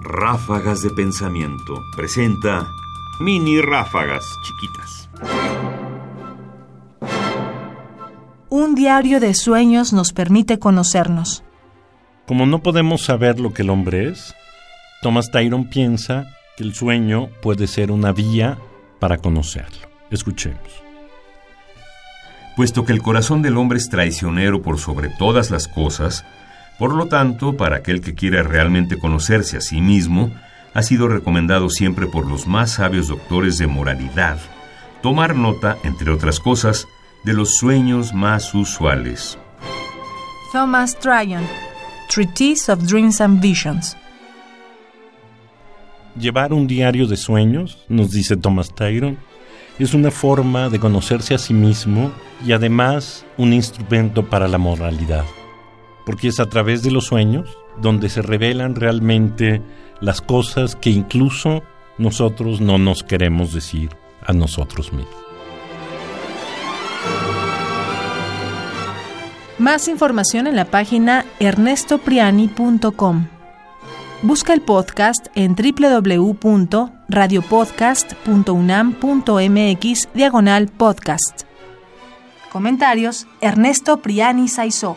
Ráfagas de Pensamiento presenta mini ráfagas chiquitas. Un diario de sueños nos permite conocernos. Como no podemos saber lo que el hombre es, Thomas Tyron piensa que el sueño puede ser una vía para conocerlo. Escuchemos. Puesto que el corazón del hombre es traicionero por sobre todas las cosas, por lo tanto, para aquel que quiera realmente conocerse a sí mismo, ha sido recomendado siempre por los más sabios doctores de moralidad tomar nota, entre otras cosas, de los sueños más usuales. Thomas Tryon, Treatise of Dreams and Visions. Llevar un diario de sueños, nos dice Thomas Tyron, es una forma de conocerse a sí mismo y además un instrumento para la moralidad porque es a través de los sueños donde se revelan realmente las cosas que incluso nosotros no nos queremos decir a nosotros mismos. Más información en la página ernestopriani.com. Busca el podcast en www.radiopodcast.unam.mx diagonal podcast. Comentarios Ernesto Priani Saizó.